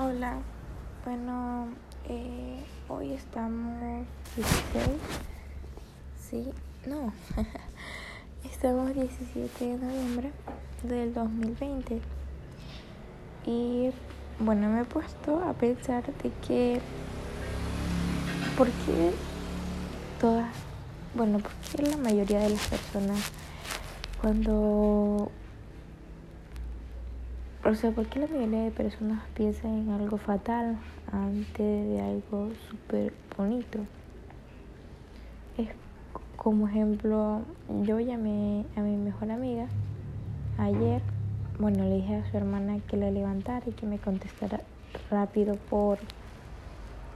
Hola, bueno, eh, hoy estamos 16, sí, no, estamos 17 de noviembre del 2020 y bueno, me he puesto a pensar de que, ¿por qué todas, bueno, por qué la mayoría de las personas cuando o sea, ¿por qué la mayoría de personas piensan en algo fatal antes de algo súper bonito? Es como ejemplo, yo llamé a mi mejor amiga ayer, bueno, le dije a su hermana que la levantara y que me contestara rápido por,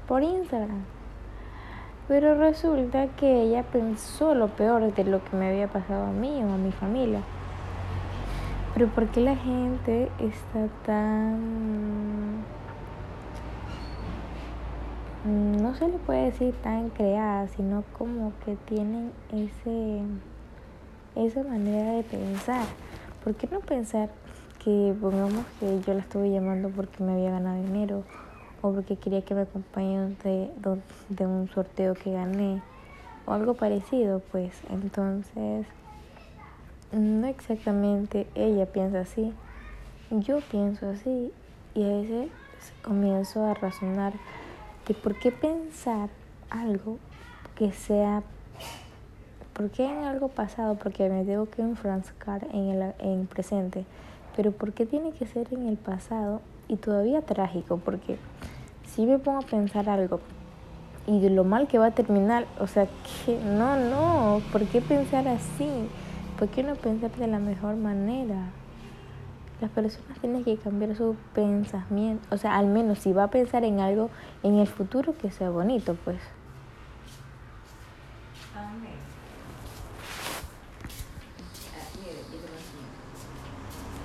por Instagram. Pero resulta que ella pensó lo peor de lo que me había pasado a mí o a mi familia. Pero ¿por qué la gente está tan... No se le puede decir tan creada, sino como que tienen ese, esa manera de pensar. ¿Por qué no pensar que, pongamos que yo la estuve llamando porque me había ganado dinero o porque quería que me acompañe de, de un sorteo que gané o algo parecido? Pues entonces no exactamente ella piensa así, yo pienso así y a veces comienzo a razonar de por qué pensar algo que sea, por qué en algo pasado, porque me debo que enfrascar en el en presente, pero por qué tiene que ser en el pasado y todavía trágico, porque si me pongo a pensar algo y de lo mal que va a terminar, o sea, que no, no, ¿por qué pensar así? ¿Por qué no pensar de la mejor manera? Las personas tienen que cambiar su pensamiento, o sea, al menos si va a pensar en algo en el futuro que sea bonito, pues.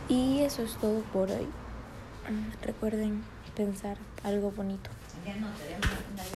Y eso es todo por hoy. Recuerden pensar algo bonito.